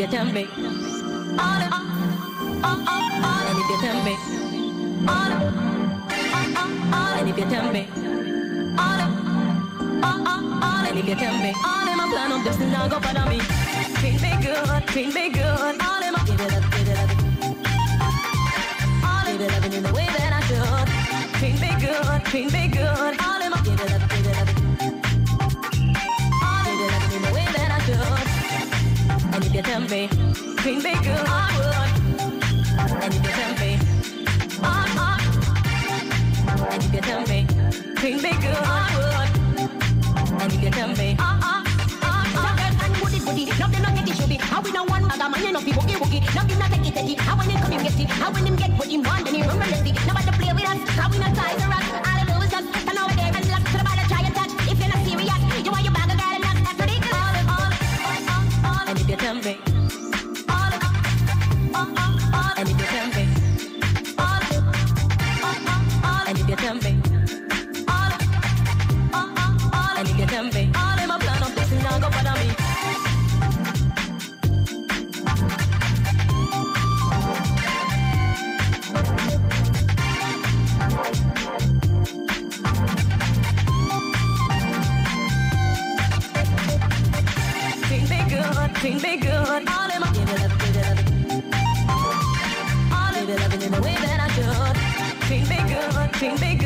you tell me. All of, all, all, all, and if you tell me. All of, all, all, all, and if you tell me. All of, all, all, all, and if you tell me. All of my plan of just now go follow me. Feel me good, Feel me good. All of my give it up, give it up. All of it in the way that I should. Me good, Feel me good. me, clean me good, I would. And if you tell me, on, on. And if you tell me, clean me good, I would. And if you tell me, uh-uh. uh-uh. on, on. Booty. Now they not get it shabby. How we now one bag a man enough people boogie wookie. Now they not take it take it. How when him come him get it. How when him get what him want then he run be good. All in my give it up, give it up. All in it up in the way that I should. Treat me good, treat me good.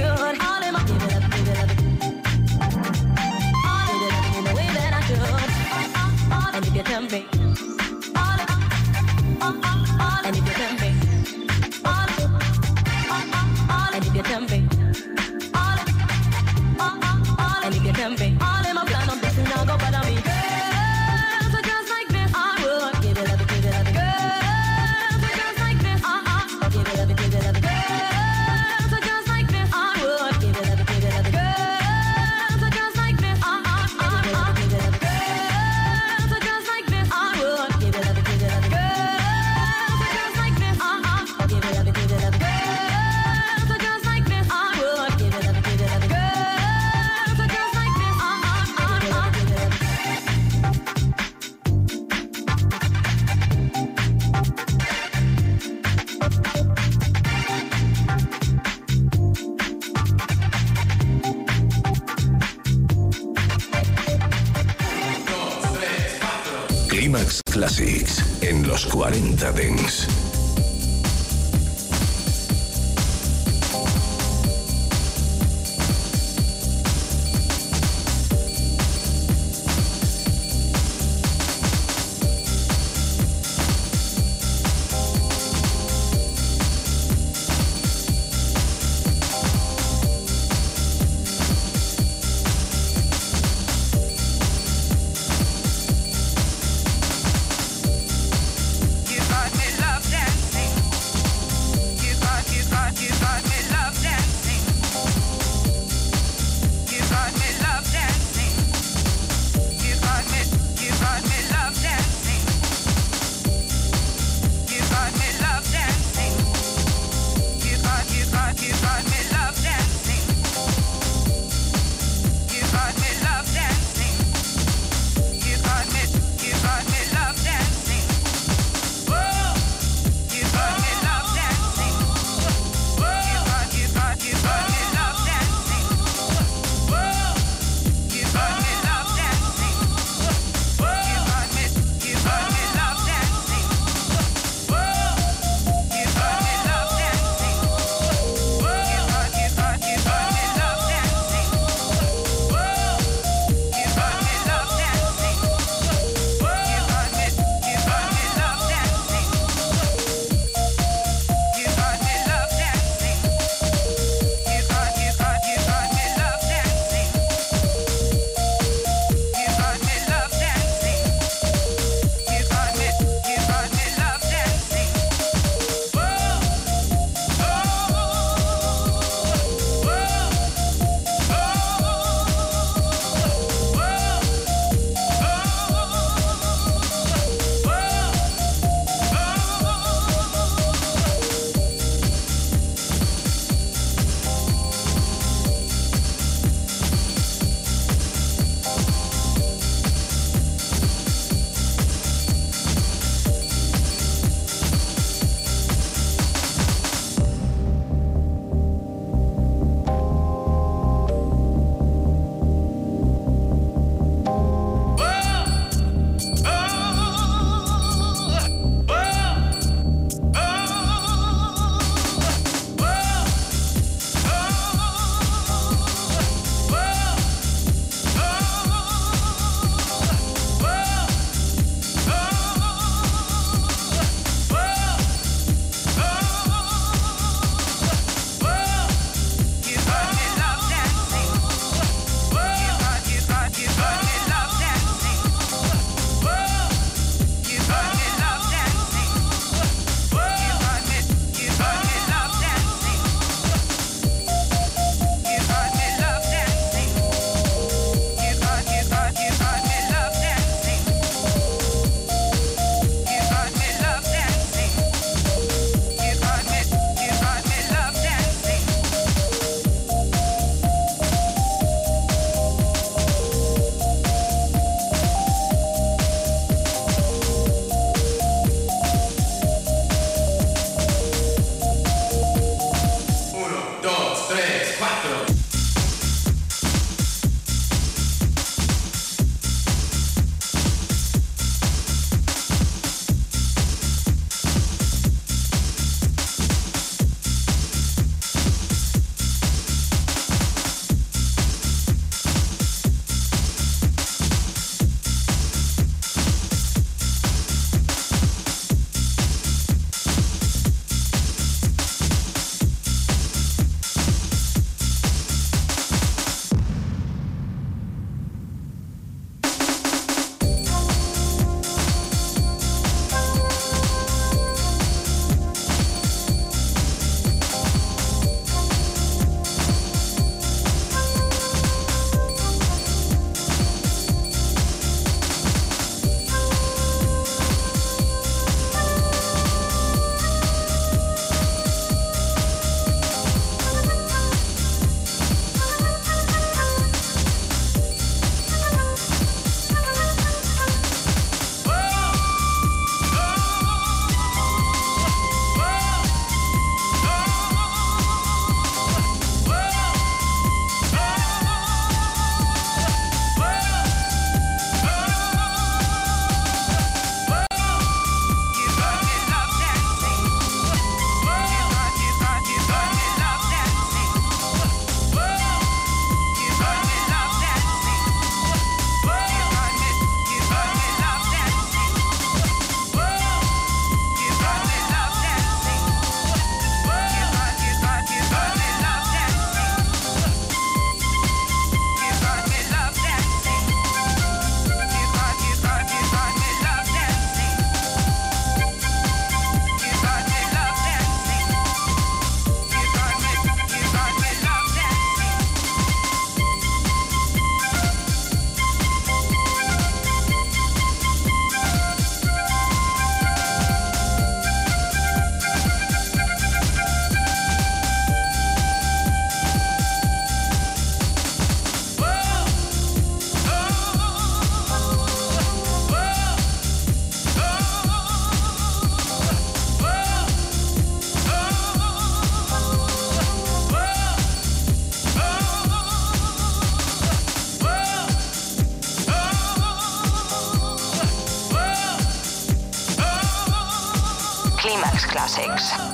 Climax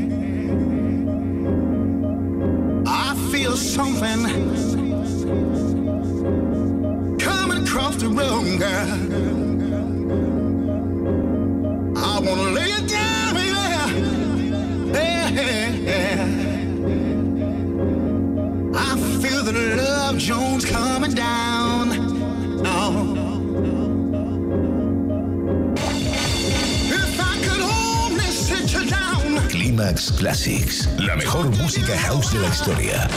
something coming across the room, girl. I wanna lay it down, baby. Yeah. I feel the love Jones Climax Classics, la mejor música house de la historia.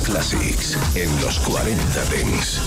Classics en los 40 Dents.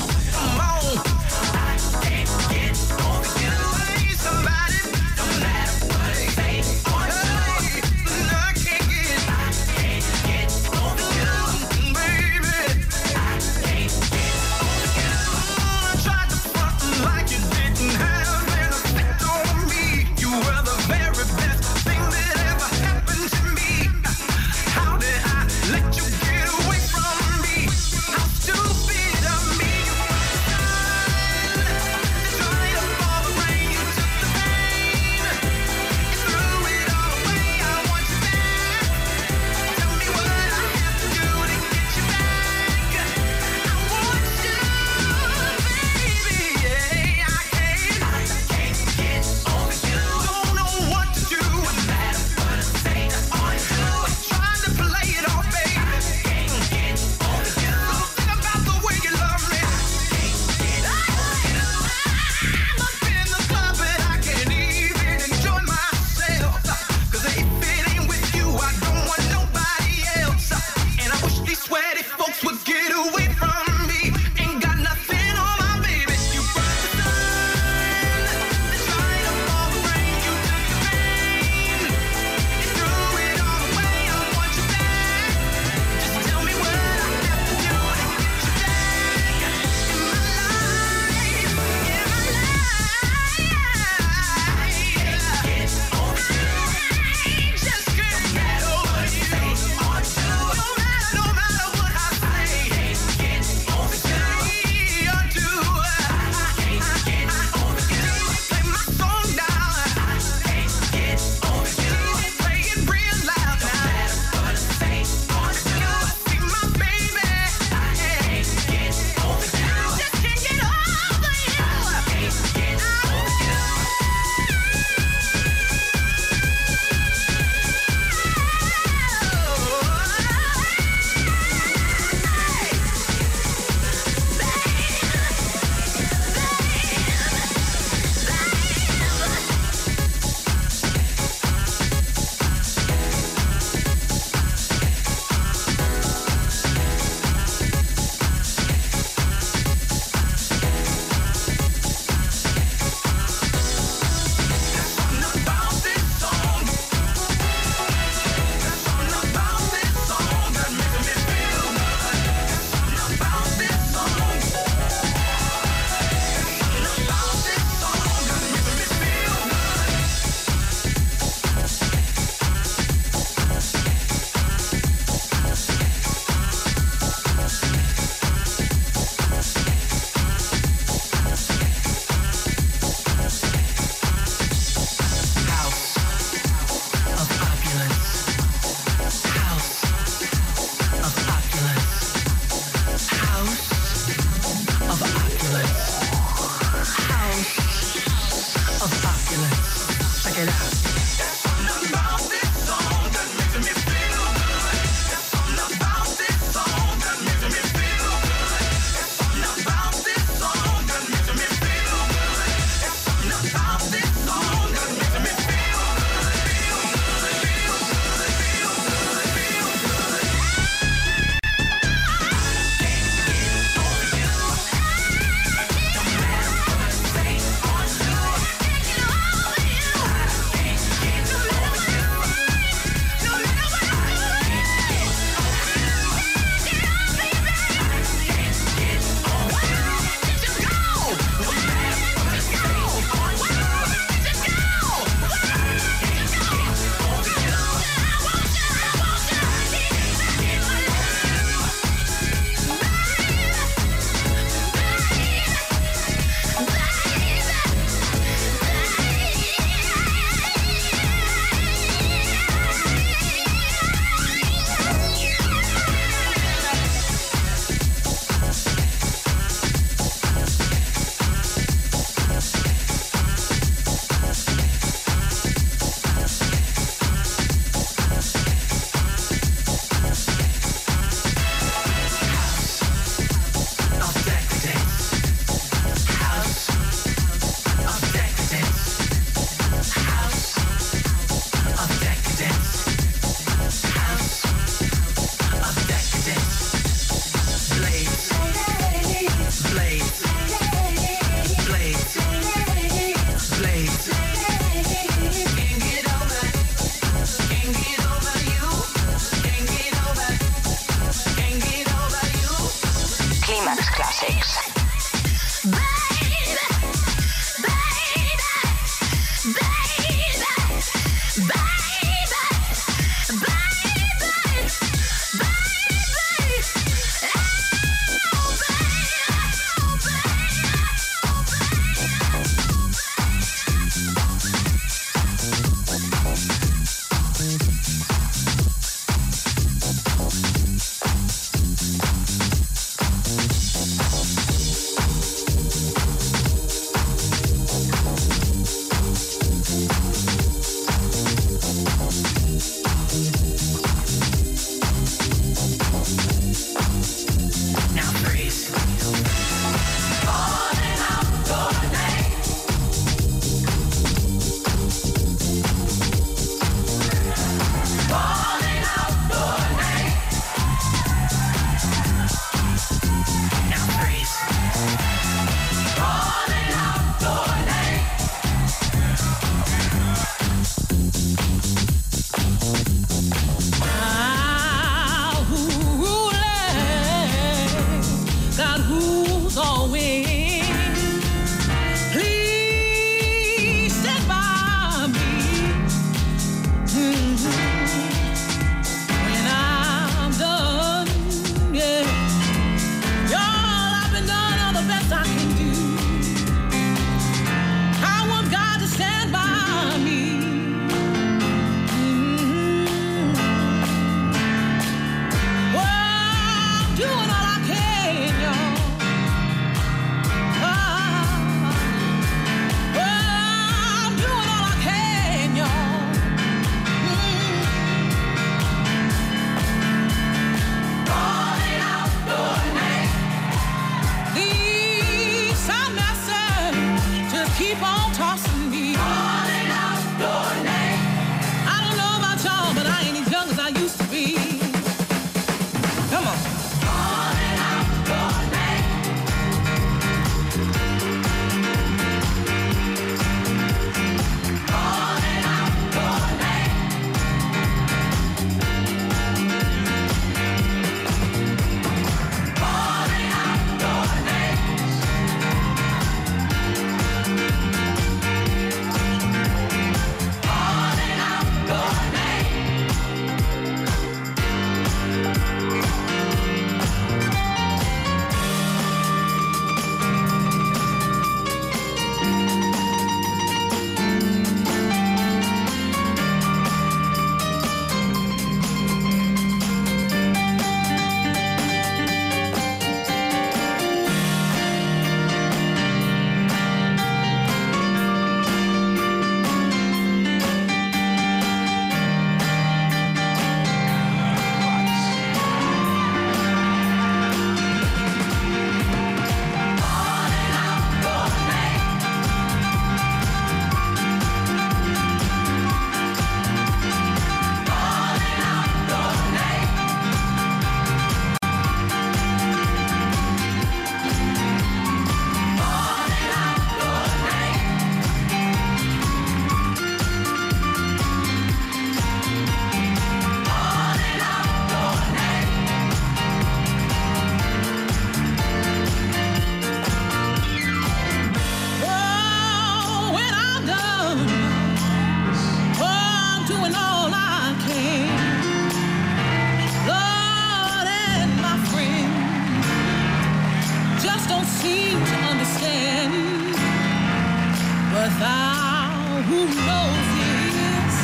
who knows this,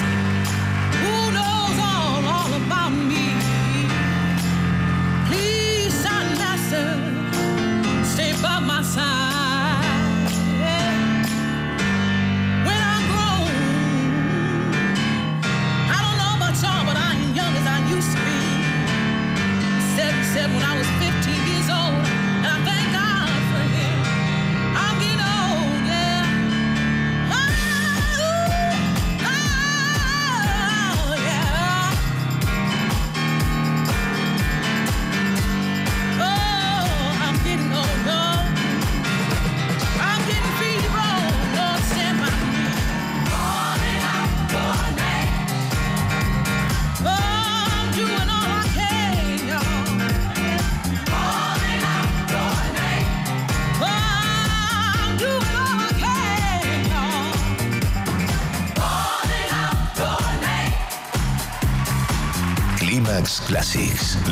who knows all, all about me.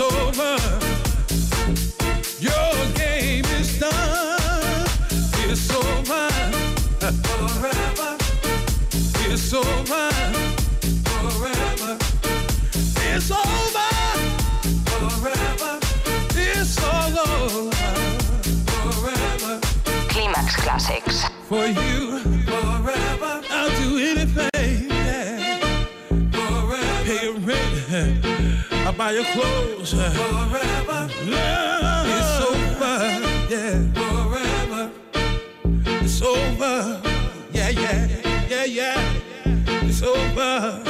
over. I'll your clothes. Forever. Yeah. It's over. Yeah. Forever. It's over. Yeah, yeah. Yeah, yeah. It's over.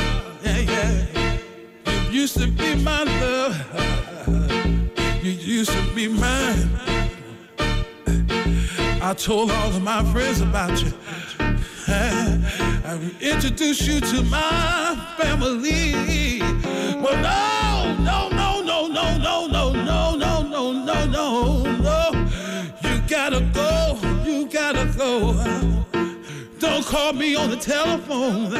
Yeah, yeah. You used to be my love. You used to be mine. I told all of my friends about you. I introduced you to my family. Well, no, go. Don't call me on the telephone.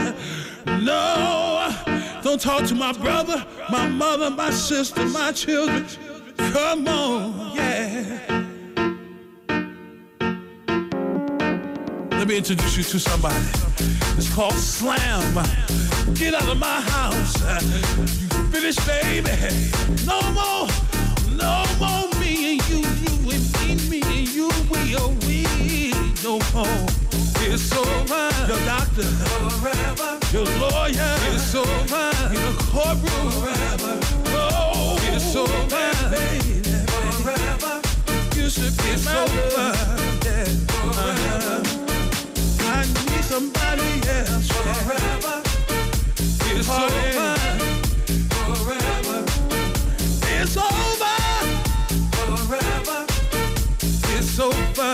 No. Don't talk to my brother, my mother, my sister, my children. Come on, yeah. Let me introduce you to somebody. It's called Slam. Get out of my house. You finished, baby. No more, no more me and you, you and me, me and you, we are we. No more. It's over. Your doctor. Forever. Your lawyer. It's over. In the courtroom. Forever. Oh, it's over. Baby. Forever. You should be it's my love. Yeah. Forever. I need somebody else. Forever. It's over. Forever. It's over. Forever. It's over.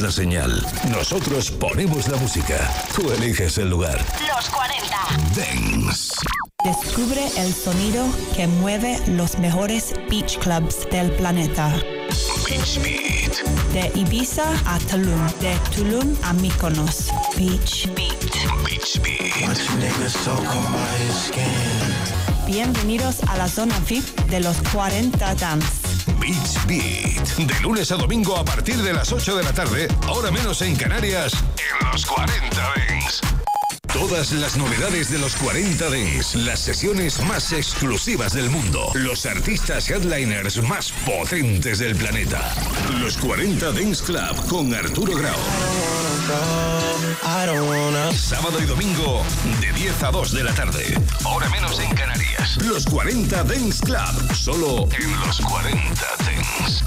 La señal. Nosotros ponemos la música. Tú eliges el lugar. Los 40. Dance. Descubre el sonido que mueve los mejores beach clubs del planeta. Beach Beat. De Ibiza a Tulum, de Tulum a Mykonos. Beach Beat. Beach Beat. Bienvenidos a la zona VIP de los 40 Dance. Beach Beat. De lunes a domingo a partir de las 8 de la tarde, ahora menos en Canarias, en los 40 Dents. Todas las novedades de los 40 Dents, las sesiones más exclusivas del mundo, los artistas headliners más potentes del planeta. Los 40 Dents Club con Arturo Grau. Sábado y domingo de 10 a 2 de la tarde. Hora menos en Canarias. Los 40 Dents Club. Solo en los 40 Dents.